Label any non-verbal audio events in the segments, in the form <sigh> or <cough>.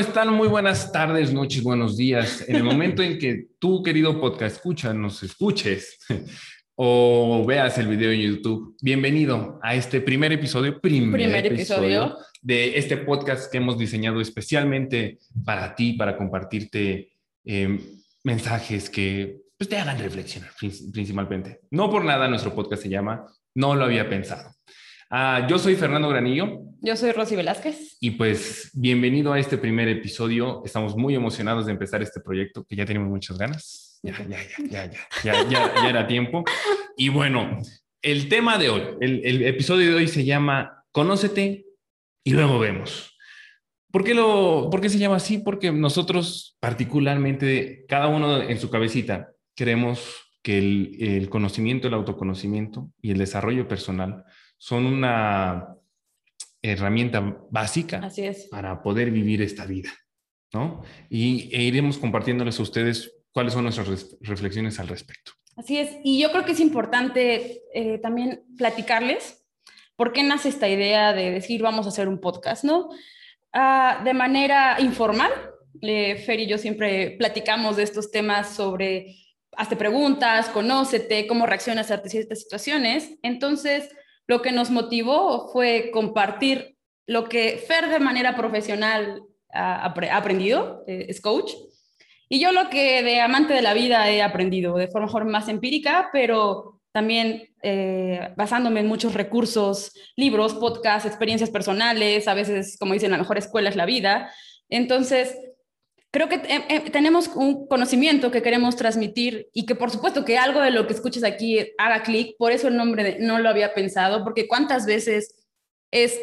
Están? Muy buenas tardes, noches, buenos días. En el momento en que tú, querido podcast, escucha, nos escuches o veas el video en YouTube, bienvenido a este primer episodio, primer, Primer episodio. de este podcast que hemos diseñado especialmente para ti, para compartirte eh, mensajes que pues, te hagan reflexionar prin- principalmente. No por nada nuestro podcast se llama No lo había pensado. Ah, yo soy Fernando Granillo. Yo soy Rosy Velázquez. Y pues bienvenido a este primer episodio. Estamos muy emocionados de empezar este proyecto que ya tenemos muchas ganas. Ya, ya, ya, ya, ya, ya, ya, era tiempo. Y bueno, el tema de hoy, el, el episodio de hoy se llama Conócete y luego vemos. ¿Por qué, lo, ¿Por qué se llama así? Porque nosotros particularmente, cada uno en su cabecita, queremos que el, el conocimiento, el autoconocimiento y el desarrollo personal son una herramienta básica Así es. para poder vivir esta vida, ¿no? Y e iremos compartiéndoles a ustedes cuáles son nuestras reflexiones al respecto. Así es, y yo creo que es importante eh, también platicarles por qué nace esta idea de decir vamos a hacer un podcast, ¿no? Ah, de manera informal, eh, Fer y yo siempre platicamos de estos temas sobre hazte preguntas, conócete, cómo reaccionas ante ciertas situaciones. Entonces, lo que nos motivó fue compartir lo que Fer de manera profesional ha, apre- ha aprendido, eh, es coach, y yo lo que de amante de la vida he aprendido de forma más empírica, pero también eh, basándome en muchos recursos, libros, podcasts, experiencias personales, a veces, como dicen, la mejor escuela es la vida. Entonces, creo que eh, eh, tenemos un conocimiento que queremos transmitir y que por supuesto que algo de lo que escuches aquí haga clic, por eso el nombre de, no lo había pensado, porque cuántas veces es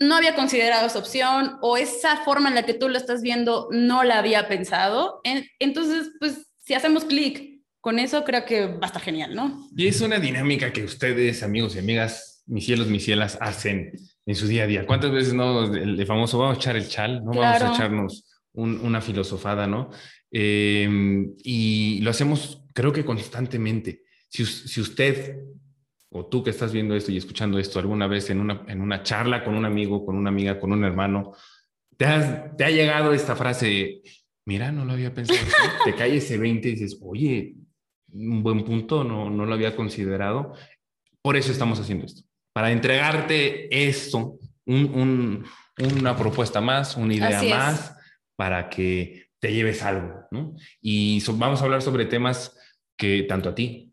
no había considerado esa opción o esa forma en la que tú lo estás viendo no la había pensado. En- entonces, pues si hacemos clic con eso, creo que va a estar genial, ¿no? Y es una dinámica que ustedes, amigos y amigas, mis cielos, mis cielas, hacen en su día a día. ¿Cuántas veces no? El, famoso, vamos a echar el chal, ¿no? Vamos Claro. a echarnos un- una filosofada, ¿no? Eh, y lo hacemos, creo que constantemente. Si, us- si usted o tú que estás viendo esto y escuchando esto alguna vez en una, en una charla con un amigo, con una amiga, con un hermano, te, has- te ha llegado esta frase mira, no lo había pensado, así". <laughs> te cae ese 20 y dices, oye, un buen punto, no, no lo había considerado. Por eso estamos haciendo esto, para entregarte esto, un- un- una propuesta más, una idea Así es. Para que te lleves algo, ¿no? Y so- vamos a hablar sobre temas que tanto a ti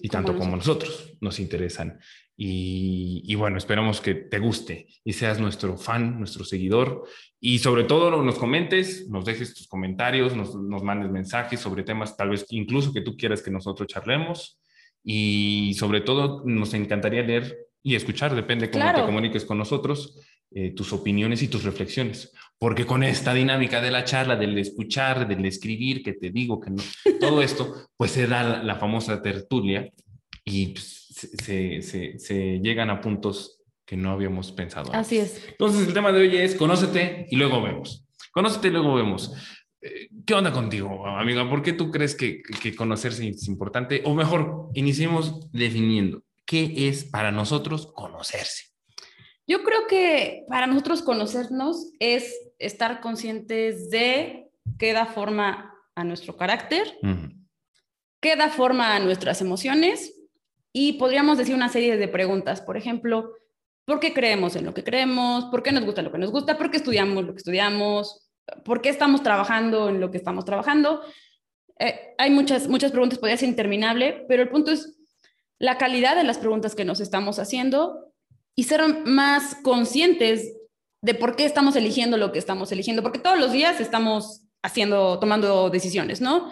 y Como tanto como a nosotros nos interesan. Y, y bueno, esperamos que te guste y seas nuestro fan, nuestro seguidor. Y sobre todo nos comentes, nos dejes tus comentarios, nos, nos mandes mensajes sobre temas tal vez incluso que tú quieras que nosotros charlemos. Y sobre todo nos encantaría leer y escuchar, depende cómo te comuniques con nosotros, eh, tus opiniones y tus reflexiones. Porque con esta dinámica de la charla, del escuchar, del escribir, que te digo que no, todo <laughs> esto, pues se da la, la famosa tertulia y pues, se, se- se- llegan a puntos que no habíamos pensado. antes. Así es. Entonces, el tema de hoy es conócete y luego vemos. Conócete y luego vemos. Eh, ¿Qué onda contigo, amiga? ¿Por qué tú crees que, que conocerse es importante? O mejor, iniciemos definiendo qué es para nosotros conocerse. Yo creo que para nosotros conocernos es estar conscientes de qué da forma a nuestro carácter, qué da forma a nuestras emociones y podríamos decir una serie de preguntas. Por ejemplo, ¿por qué creemos en lo que creemos? ¿Por qué nos gusta lo que nos gusta? ¿Por qué estudiamos lo que estudiamos? ¿Por qué estamos trabajando en lo que estamos trabajando? Eh, hay muchas, muchas preguntas, podría ser interminable, pero el punto es la calidad de las preguntas que nos estamos haciendo y ser más conscientes de por qué estamos eligiendo lo que estamos eligiendo, porque todos los días estamos haciendo, tomando decisiones, ¿no?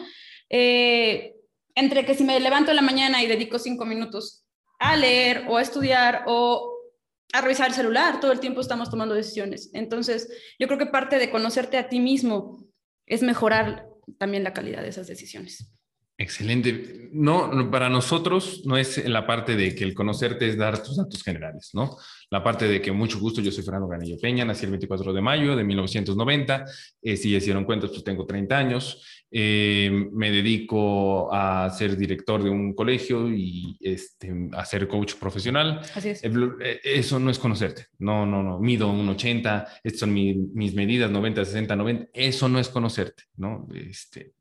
Eh, entre que si me levanto en la mañana y dedico cinco minutos a leer o a estudiar o a revisar el celular, todo el tiempo estamos tomando decisiones. Entonces, yo creo que parte de conocerte a ti mismo es mejorar también la calidad de esas decisiones. Excelente. No, para nosotros no es la parte de que el conocerte es dar tus datos generales, ¿no? La parte de que mucho gusto, yo soy Fernando Ganillo Peña, nací el 24 de mayo de 1990, eh, si hicieron cuentas, pues tengo 30 años, eh, me dedico a ser director de un colegio y este, a ser coach profesional. Así es. Eh, eso no es conocerte, no, no, no, mido un 80, estas son mis medidas, 90, 60, 90, eso no es conocerte, ¿no? Este,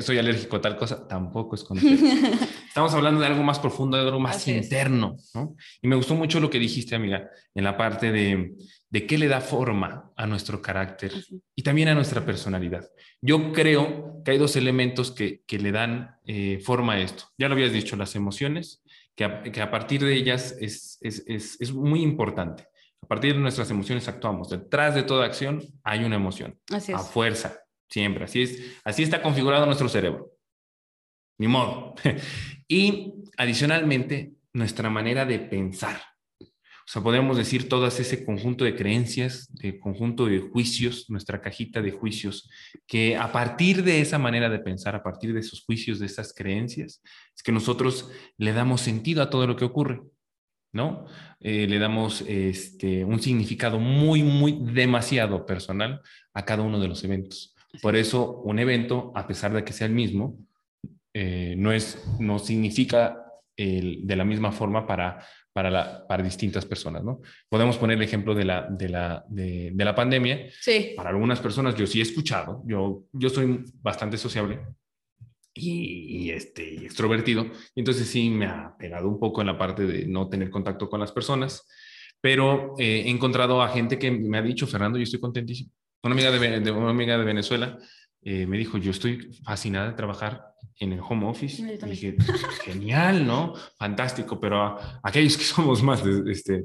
soy alérgico a tal cosa, tampoco es conocido. <laughs> Estamos hablando de algo más profundo, de algo más interno, ¿no? Y me gustó mucho lo que dijiste, amiga, en la parte de, de qué le da forma a nuestro carácter y también a nuestra personalidad. Yo creo que hay dos elementos que, que le dan eh, forma a esto. Ya lo habías dicho, las emociones, que a, que a partir de ellas es, es, es, es muy importante. A partir de nuestras emociones actuamos. Detrás de toda acción hay una emoción. Así es. A fuerza. Siempre, así es, así está configurado nuestro cerebro. Ni modo. <laughs> y adicionalmente, nuestra manera de pensar. O sea, podemos decir todas ese conjunto de creencias, de conjunto de juicios, nuestra cajita de juicios, que a partir de esa manera de pensar, a partir de esos juicios, de esas creencias, es que nosotros le damos sentido a todo lo que ocurre, ¿no? Eh, le damos este, un significado muy, muy demasiado personal a cada uno de los eventos. Por eso un evento, a pesar de que sea el mismo, eh, no, es, no significa el, de la misma forma para, para, la, para distintas personas, ¿no? Podemos poner el ejemplo de la, de la, de, de la pandemia. Sí. Para algunas personas, yo sí he escuchado, yo, yo soy bastante sociable y, y este, extrovertido, y entonces sí me ha pegado un poco en la parte de no tener contacto con las personas, pero eh, he encontrado a gente que me ha dicho, Fernando, yo estoy contentísimo una amiga de, una amiga de Venezuela eh, me dijo, yo estoy fascinada de trabajar en el home office. Y dije, genial, ¿no? Fantástico, pero aquellos que <laughs> somos más este,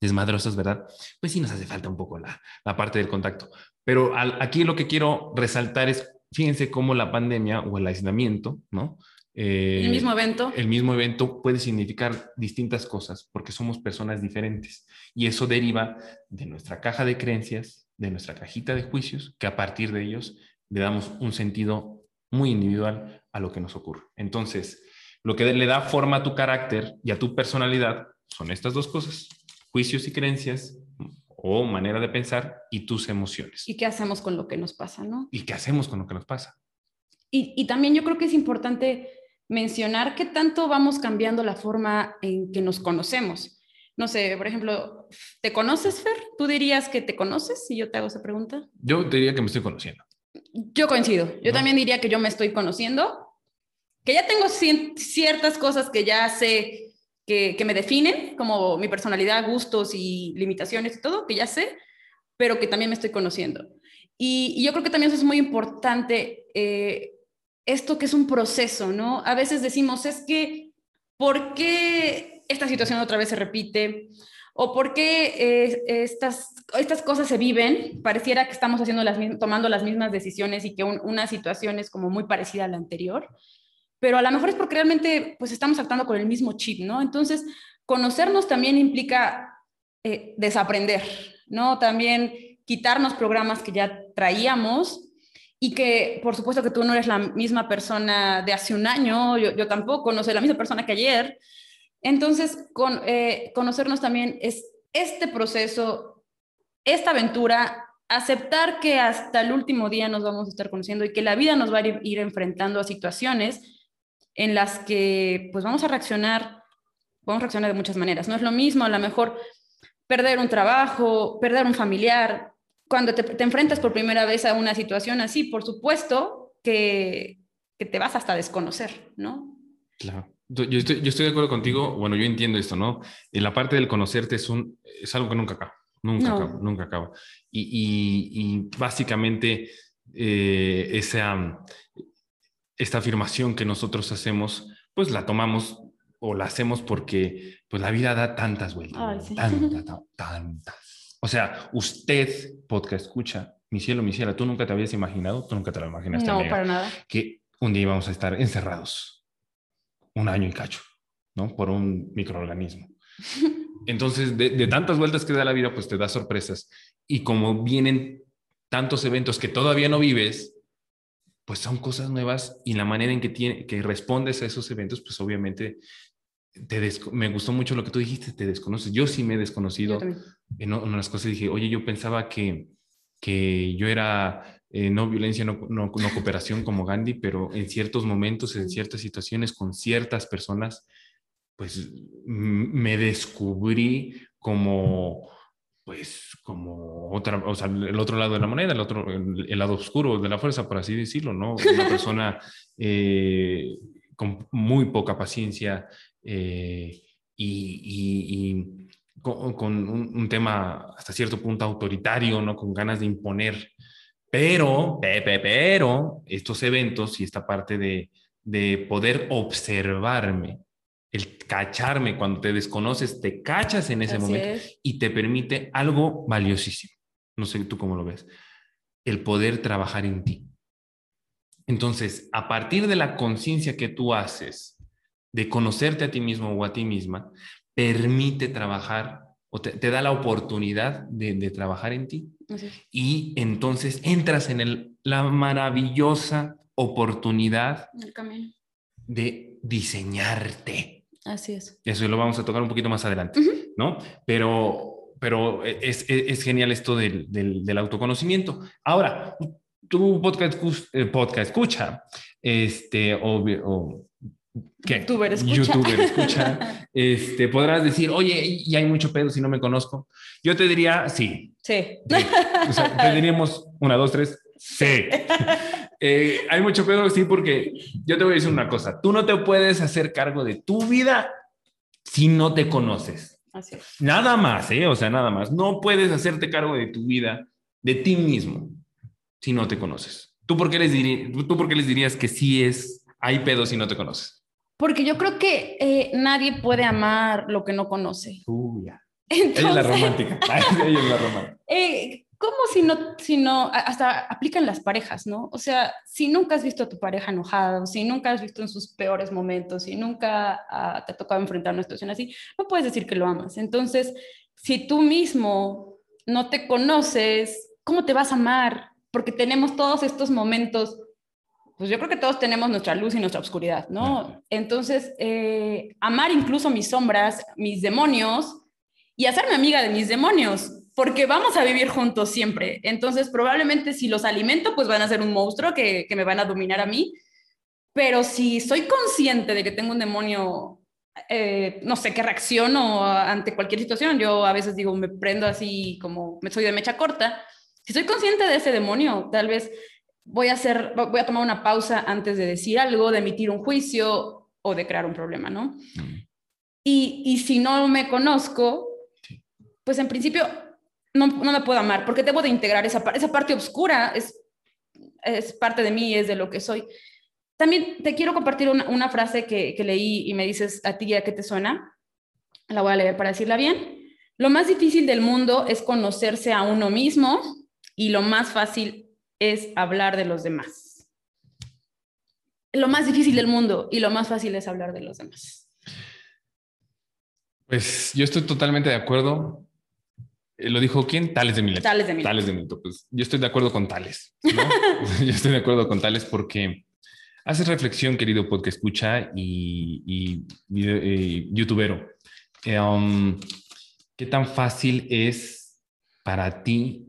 desmadrosos, ¿verdad? Pues sí nos hace falta un poco la, la parte del contacto. Pero aquí lo que quiero resaltar es, fíjense cómo la pandemia o el aislamiento, ¿no? Eh, el mismo evento. El mismo evento puede significar distintas cosas porque somos personas diferentes y eso deriva de nuestra caja de creencias, de nuestra cajita de juicios, que a partir de ellos le damos un sentido muy individual a lo que nos ocurre. Entonces, lo que le da forma a tu carácter y a tu personalidad son estas dos cosas, juicios y creencias o manera de pensar y tus emociones. ¿Y qué hacemos con lo que nos pasa, no? ¿Y qué hacemos con lo que nos pasa? Y, y también yo creo que es importante mencionar qué tanto vamos cambiando la forma en que nos conocemos no sé, por ejemplo, ¿te conoces, Fer? ¿Tú dirías que te conoces si yo te hago esa pregunta? Yo diría que me estoy conociendo. Yo coincido. Yo también diría que yo me estoy conociendo, que ya tengo ciertas cosas que ya sé que, me definen, como mi personalidad, gustos y limitaciones y todo, que ya sé, pero que también me estoy conociendo. Y, yo creo que también eso es muy importante, eh, esto que es un proceso, ¿no? A veces decimos, es que, ¿por qué esta situación otra vez se repite o por qué eh, estas, estas cosas se viven, pareciera que estamos haciendo las, tomando las mismas decisiones y que una situación es como muy parecida a la anterior, pero a lo mejor es porque realmente pues estamos actuando con el mismo chip, ¿no? Entonces, conocernos también implica eh, desaprender, ¿no? También quitarnos programas que ya traíamos y que por supuesto que tú no eres la misma persona de hace un año, yo, yo tampoco, no soy la misma persona que ayer, entonces, con, eh, conocernos también es este proceso, esta aventura, aceptar que hasta el último día nos vamos a estar conociendo y que la vida nos va a ir, enfrentando a situaciones en las que pues vamos a reaccionar, vamos a reaccionar de muchas maneras. No es lo mismo a lo mejor perder un trabajo, perder un familiar. Cuando te, enfrentas por primera vez a una situación así, por supuesto que, que te vas hasta desconocer, ¿no? Claro. Yo estoy, yo estoy, de acuerdo contigo, bueno, yo entiendo esto, ¿no? En la parte del conocerte es, un, es algo que nunca acaba, nunca acaba, nunca acaba. Y, y, y básicamente eh, esa, esta afirmación que nosotros hacemos, pues la tomamos o la hacemos porque pues la vida da tantas vueltas, tantas, tantas. <laughs> O sea, usted, podcast escucha, mi cielo, mi cielo, tú nunca te habías imaginado, tú nunca te lo imaginaste. No, para nada. Que un día íbamos a estar encerrados un año y cacho. ¿no? Por un microorganismo. <laughs> Entonces, de, de, tantas vueltas que da la vida, pues te da sorpresas. Y como vienen tantos eventos que todavía no vives, pues son cosas nuevas y la manera en que, tiene, que respondes a esos eventos, pues obviamente te me gustó mucho lo que tú dijiste, te desconoces. Yo sí me he desconocido en unas cosas. Dije, oye, yo pensaba que, que yo era eh, no violencia, no, no, no, cooperación como Gandhi, pero en ciertos momentos, en ciertas situaciones, con ciertas personas, pues me descubrí como pues como otra, o sea, el otro lado de la moneda, el otro, el, lado oscuro de la fuerza, por así decirlo, ¿no? Una persona <laughs> eh, con muy poca paciencia eh, y, con, un, tema hasta cierto punto autoritario, ¿no? Con ganas de imponer. Pero, pero, estos eventos y esta parte de, de poder observarme el cacharme cuando te desconoces, te cachas en ese momento y te permite algo valiosísimo. No sé tú cómo lo ves. El poder trabajar en ti. Entonces, a partir de la conciencia que tú haces de conocerte a ti mismo o a ti misma, permite trabajar o te, da la oportunidad de, trabajar en ti. Y entonces entras en el, la maravillosa oportunidad de diseñarte Así es. Eso lo vamos a tocar un poquito más adelante, ¿no? Pero, pero es, es, genial esto del, del, autoconocimiento. Ahora, tu podcast, eh, podcast escucha, este, o, o ¿qué? YouTuber escucha. YouTuber <laughs> escucha. este, podrás decir, oye, y hay mucho pedo si no me conozco. Yo te diría, sí. Sí. O sea, te diríamos una, dos, tres, sí. <laughs> Eh, hay mucho pedo, sí, porque yo te voy a decir una cosa, tú no te puedes hacer cargo de tu vida si no te conoces. Así es. Nada más, ¿eh? O sea, nada más. No puedes hacerte cargo de tu vida, de ti mismo, si no te conoces. ¿Tú por qué les, dirías, ¿tú por qué les dirías que sí es, hay pedo si no te conoces? Porque yo creo que eh, nadie puede amar lo que no conoce. Uy, ya. Entonces, ella es la romántica. <laughs> ella es la romántica. Eh, ¿Cómo si no, si no, hasta aplican las parejas, ¿no? O sea, si nunca has visto a tu pareja enojada, si nunca has visto en sus peores momentos, si nunca ah, te ha tocado enfrentar una situación así, no puedes decir que lo amas. Entonces, si tú mismo no te conoces, ¿cómo te vas a amar? Porque tenemos todos estos momentos, pues yo creo que todos tenemos nuestra luz y nuestra oscuridad, ¿no? Entonces, eh, amar incluso mis sombras, mis demonios y hacerme amiga de mis demonios porque vamos a vivir juntos siempre. Entonces, probablemente si los alimento, pues van a ser un monstruo que, que me van a dominar a mí. Pero si soy consciente de que tengo un demonio, eh, no sé, qué reacciono ante cualquier situación, yo a veces digo, me prendo así como me soy de mecha corta. Si soy consciente de ese demonio, tal vez voy a hacer, voy a tomar una pausa antes de decir algo, de emitir un juicio o de crear un problema, ¿no? Mm. Y, y si no me conozco, pues en principio no, no, me puedo amar, porque debo de integrar esa, esa parte oscura, es, es parte de mí, es de lo que soy. También te quiero compartir una, una frase que, que, leí y me dices a ti ya que te suena. La voy a leer para decirla bien. Lo más difícil del mundo es conocerse a uno mismo y lo más fácil es hablar de los demás. Lo más difícil del mundo y lo más fácil es hablar de los demás. Pues yo estoy totalmente de acuerdo. Eh, ¿Lo dijo quién? Tales de Mileto. Tales de Mileto. Tales de Mileto. Pues yo estoy de acuerdo con Tales. <laughs> <laughs> yo estoy de acuerdo con Tales porque haces reflexión, querido podcast escucha y, y, eh, youtubero. Eh, um, ¿Qué tan fácil es para ti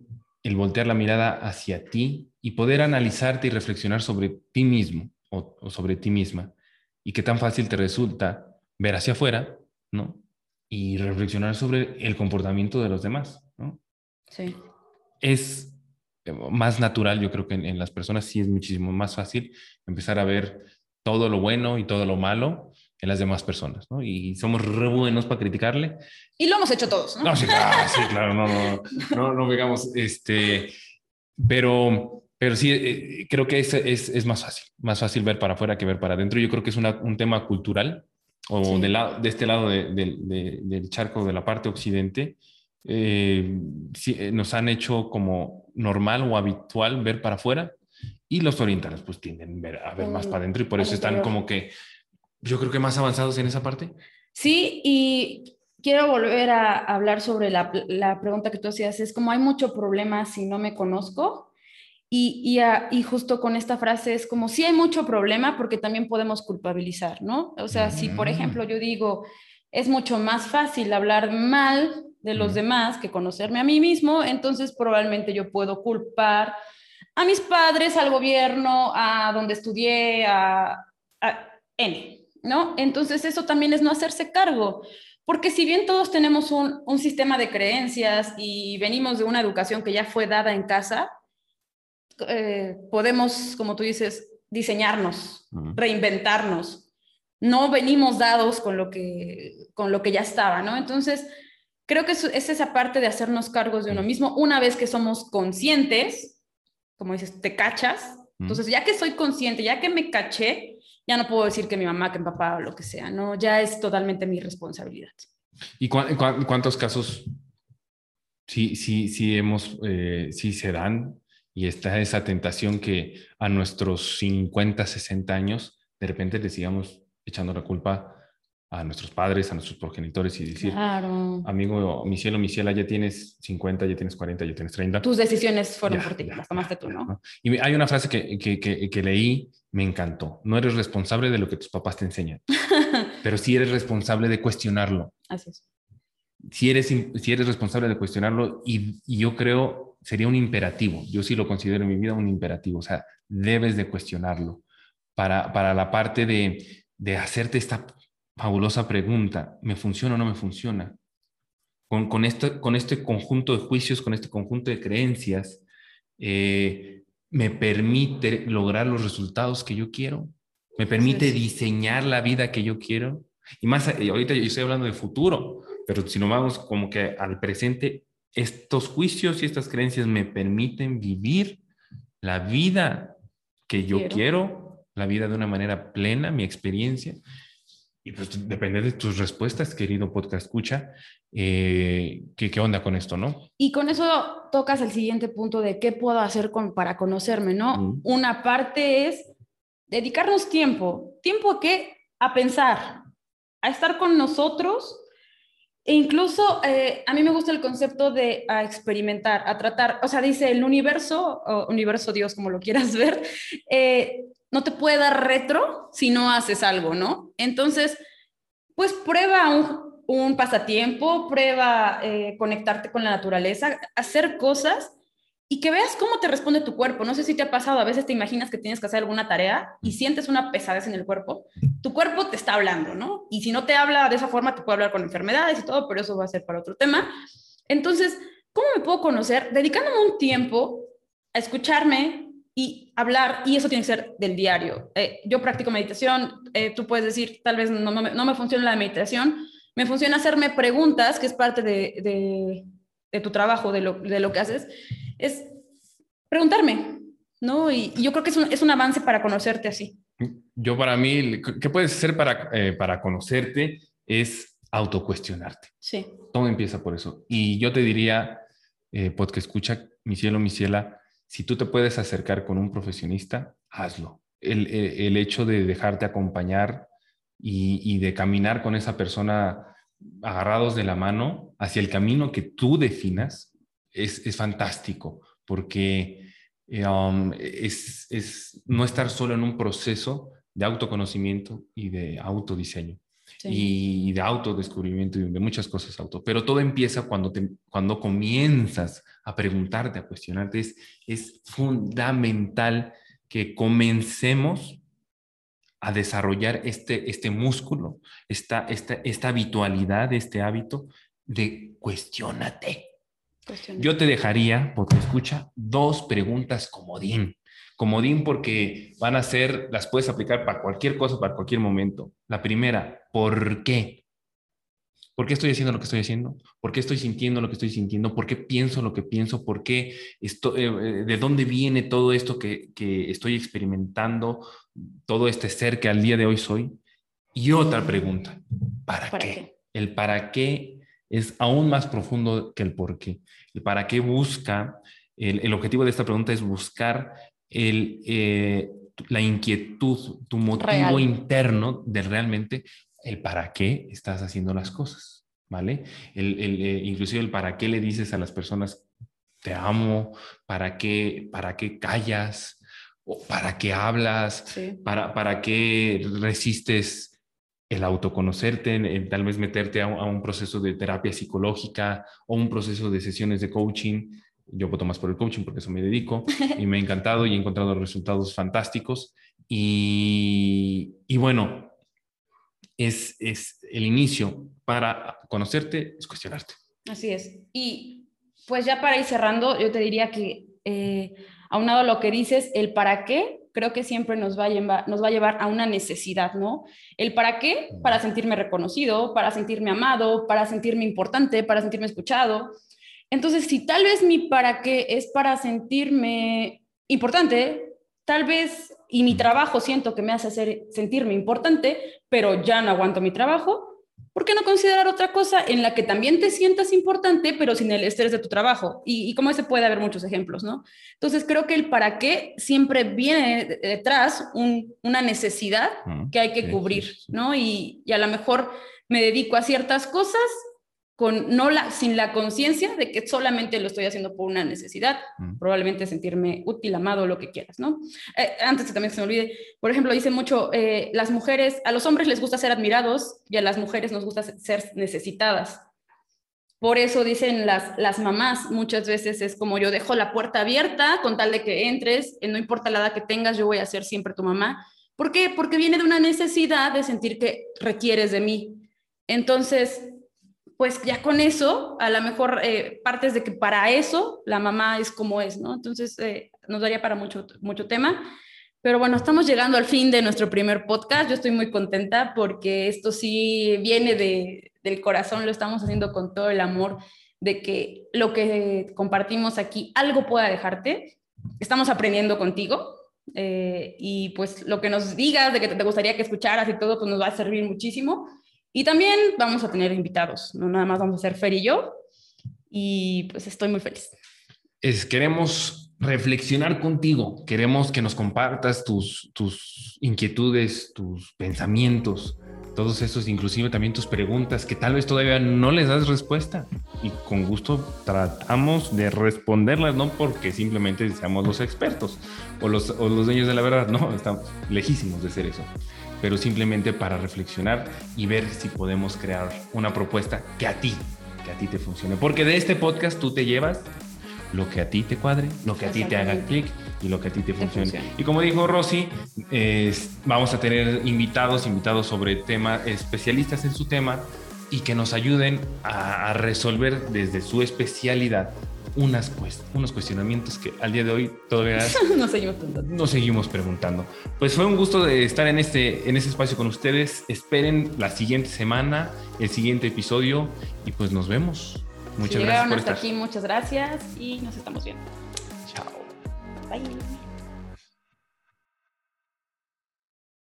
el voltear la mirada hacia ti y poder analizarte y reflexionar sobre ti mismo o, o sobre ti misma? ¿Y qué tan fácil te resulta ver hacia afuera, ¿no? y reflexionar sobre el comportamiento de los demás, ¿no? Sí. Es eh, más natural, yo creo que en, las personas sí es muchísimo más fácil empezar a ver todo lo bueno y todo lo malo en las demás personas, ¿no? Y somos re buenos para criticarle. Y lo hemos hecho todos, ¿no? No, sí, claro, <laughs> sí, claro no, no, no, no, digamos, este, pero, pero sí, eh, creo que es, es, es, más fácil, más fácil ver para afuera que ver para adentro. Yo creo que es una, un tema cultural o de, la, de, este lado de, de, del charco de la parte occidente, eh, eh, nos han hecho como normal o habitual ver para afuera y los orientales pues tienden a ver más para adentro y por eso están como que yo creo que más avanzados en esa parte. Sí, y quiero volver a hablar sobre la, la pregunta que tú hacías, es como hay mucho problema si no me conozco. Y, y, y, justo con esta frase es como, sí hay mucho problema porque también podemos culpabilizar, ¿no? O sea, si por ejemplo yo digo, es mucho más fácil hablar mal de los demás que conocerme a mí mismo, entonces probablemente yo puedo culpar a mis padres, al gobierno, a donde estudié, a, a N, ¿no? Entonces eso también es no hacerse cargo, porque si bien todos tenemos un, un sistema de creencias y venimos de una educación que ya fue dada en casa, eh, podemos, como tú dices, diseñarnos, reinventarnos. No venimos dados con lo que, con lo que ya estaba, ¿no? Entonces, creo que es, es esa parte de hacernos cargos de uno mismo. Una vez que somos conscientes, como dices, te cachas. Entonces, ya que soy consciente, ya que me caché, ya no puedo decir que mi mamá, que mi papá o lo que sea, ¿no? Ya es totalmente mi responsabilidad. ¿Y cu cu cuántos casos sí, sí, sí hemos, eh, sí se dan y está esa tentación que a nuestros 50, 60 años, de repente le sigamos echando la culpa a nuestros padres, a nuestros progenitores y decir, claro. amigo, mi cielo, mi ciela, ya tienes 50, ya tienes 40, ya tienes 30. Tus decisiones fueron ya, por ti, ya, las tomaste tú, ¿no? Y hay una frase que, que, que, que, leí, me encantó. No eres responsable de lo que tus papás te enseñan, <laughs> pero sí eres responsable de cuestionarlo. Así es. Si eres, si eres responsable de cuestionarlo, y, y yo creo sería un imperativo. Yo sí lo considero en mi vida un imperativo. O sea, debes de cuestionarlo. Para, para la parte de, de hacerte esta fabulosa pregunta, ¿me funciona o no me funciona? Con, con, este, con este conjunto de juicios, con este conjunto de creencias, eh, me permite lograr los resultados que yo quiero, me permite sí, sí. diseñar la vida que yo quiero. Y más, ahorita yo estoy hablando de futuro, pero si nos vamos como que al presente, estos juicios y estas creencias me permiten vivir la vida que yo quiero, quiero la vida de una manera plena, mi experiencia. Y pues depende de tus respuestas, querido podcast escucha, eh, ¿qué, ¿qué, onda con esto, no? Y con eso tocas el siguiente punto de qué puedo hacer con, para conocerme, ¿no? Mm. Una parte es dedicarnos tiempo. ¿Tiempo a qué? A pensar, a estar con nosotros e incluso eh, a mí me gusta el concepto de a experimentar, a tratar, o sea, dice el universo, o universo Dios, como lo quieras <laughs> ver, eh, no te puede dar retro si no haces algo, ¿no? Entonces, pues prueba un, pasatiempo, prueba eh, conectarte con la naturaleza, hacer cosas y que veas cómo te responde tu cuerpo. No sé si te ha pasado, a veces te imaginas que tienes que hacer alguna tarea y sientes una pesadez en el cuerpo. Tu cuerpo te está hablando, ¿no? Y si no te habla de esa forma, te puede hablar con enfermedades y todo, pero eso va a ser para otro tema. Entonces, ¿cómo me puedo conocer? Dedicándome un tiempo a escucharme y hablar, y eso tiene que ser del diario. Eh, yo practico meditación, eh, tú puedes decir, tal vez no, no, me, no, me, funciona la meditación, me funciona hacerme preguntas, que es parte de, de, de tu trabajo, de lo, de lo que haces es preguntarme, ¿no? Y, y yo creo que es un, es un, avance para conocerte así. Yo para mí, ¿qué puedes hacer para, eh, para conocerte? Es autocuestionarte. Sí. Todo empieza por eso. Y yo te diría, eh, porque escucha, mi cielo, mi ciela, si tú te puedes acercar con un profesionista, hazlo. El, el, el hecho de dejarte acompañar y, y de caminar con esa persona agarrados de la mano hacia el camino que tú definas, es, es fantástico porque um, es, es, no estar solo en un proceso de autoconocimiento y de autodiseño sí. y de autodescubrimiento y de muchas cosas auto. Pero todo empieza cuando, te, cuando comienzas a preguntarte, a cuestionarte. Es, es fundamental que comencemos a desarrollar este, este músculo, esta, esta, esta habitualidad, este hábito de cuestionate. Yo te dejaría, porque escucha, dos preguntas comodín. Comodín porque van a ser, las puedes aplicar para cualquier cosa, para cualquier momento. La primera, ¿por qué? ¿Por qué estoy haciendo lo que estoy haciendo? ¿Por qué estoy sintiendo lo que estoy sintiendo? ¿Por qué pienso lo que pienso? ¿Por qué esto, eh, ¿De dónde viene todo esto que, que estoy experimentando? Todo este ser que al día de hoy soy. Y otra pregunta, ¿para, ¿Para qué? qué? El para qué es aún más profundo que el por qué. El para qué busca, el, el objetivo de esta pregunta es buscar el, eh, la inquietud, tu motivo Real. interno de realmente el para qué estás haciendo las cosas, ¿vale? El, el, eh, inclusive el para qué le dices a las personas, te amo, para qué, para qué callas, o para qué hablas, para, para qué resistes el autoconocerte, tal vez meterte a un, proceso de terapia psicológica o un proceso de sesiones de coaching. Yo voto más por el coaching porque eso me dedico y me ha encantado y he encontrado resultados fantásticos. Y, y bueno, es, es el inicio para conocerte, es cuestionarte. Así es. Y pues ya para ir cerrando, yo te diría que eh, aunado a lo que dices, el para qué creo que siempre nos va, a llevar, nos va a llevar a una necesidad, ¿no? El para qué, para sentirme reconocido, para sentirme amado, para sentirme importante, para sentirme escuchado. Entonces, si tal vez mi para qué es para sentirme importante, tal vez y mi trabajo siento que me hace hacer, sentirme importante, pero ya no aguanto mi trabajo, ¿por qué no considerar otra cosa en la que también te sientas importante, pero sin el estrés de tu trabajo? Y, como ese puede haber muchos ejemplos, ¿no? Entonces creo que el para qué siempre viene detrás una necesidad que hay que cubrir, ¿no? Y, y a lo mejor me dedico a ciertas cosas con, no la, sin la conciencia de que solamente lo estoy haciendo por una necesidad, mm. probablemente sentirme útil, amado, lo que quieras, ¿no? Eh, antes que también se me olvide, por ejemplo, dice mucho, eh, las mujeres, a los hombres les gusta ser admirados y a las mujeres nos gusta ser necesitadas. Por eso dicen las, las mamás, muchas veces es como yo dejo la puerta abierta con tal de que entres, no importa la edad que tengas, yo voy a ser siempre tu mamá. ¿Por qué? Porque viene de una necesidad de sentir que requieres de mí. Entonces, pues ya con eso, a lo mejor eh, partes de que para eso la mamá es como es, ¿no? Entonces eh, nos daría para mucho, mucho tema. Pero bueno, estamos llegando al fin de nuestro primer podcast. Yo estoy muy contenta porque esto sí viene de, del corazón, lo estamos haciendo con todo el amor de que lo que compartimos aquí algo pueda dejarte. Estamos aprendiendo contigo eh, y pues lo que nos digas de que te gustaría que escucharas y todo, pues nos va a servir muchísimo. Y también vamos a tener invitados, no nada más vamos a ser Fer y yo. Y pues estoy muy feliz. Es, queremos reflexionar contigo, queremos que nos compartas tus, tus inquietudes, tus pensamientos, todos esos, inclusive también tus preguntas que tal vez todavía no les das respuesta. Y con gusto tratamos de responderlas, no porque simplemente seamos los expertos o los, o los dueños de la verdad, no, estamos lejísimos de ser eso pero simplemente para reflexionar y ver si podemos crear una propuesta que a ti, que a ti te funcione. Porque de este podcast tú te llevas lo que a ti te cuadre, lo que a ti te haga clic y lo que a ti te funcione. Y como dijo Rosy, vamos a tener invitados, invitados sobre tema, especialistas en su tema y que nos ayuden a resolver desde su especialidad unas, pues, unos cuestionamientos que al día de hoy todavía <laughs> nos, seguimos preguntando. nos seguimos preguntando. Pues fue un gusto de estar en este, en este espacio con ustedes. Esperen la siguiente semana, el siguiente episodio y pues nos vemos. Muchas gracias. Por hasta aquí, muchas gracias y nos estamos viendo. Chao. Bye.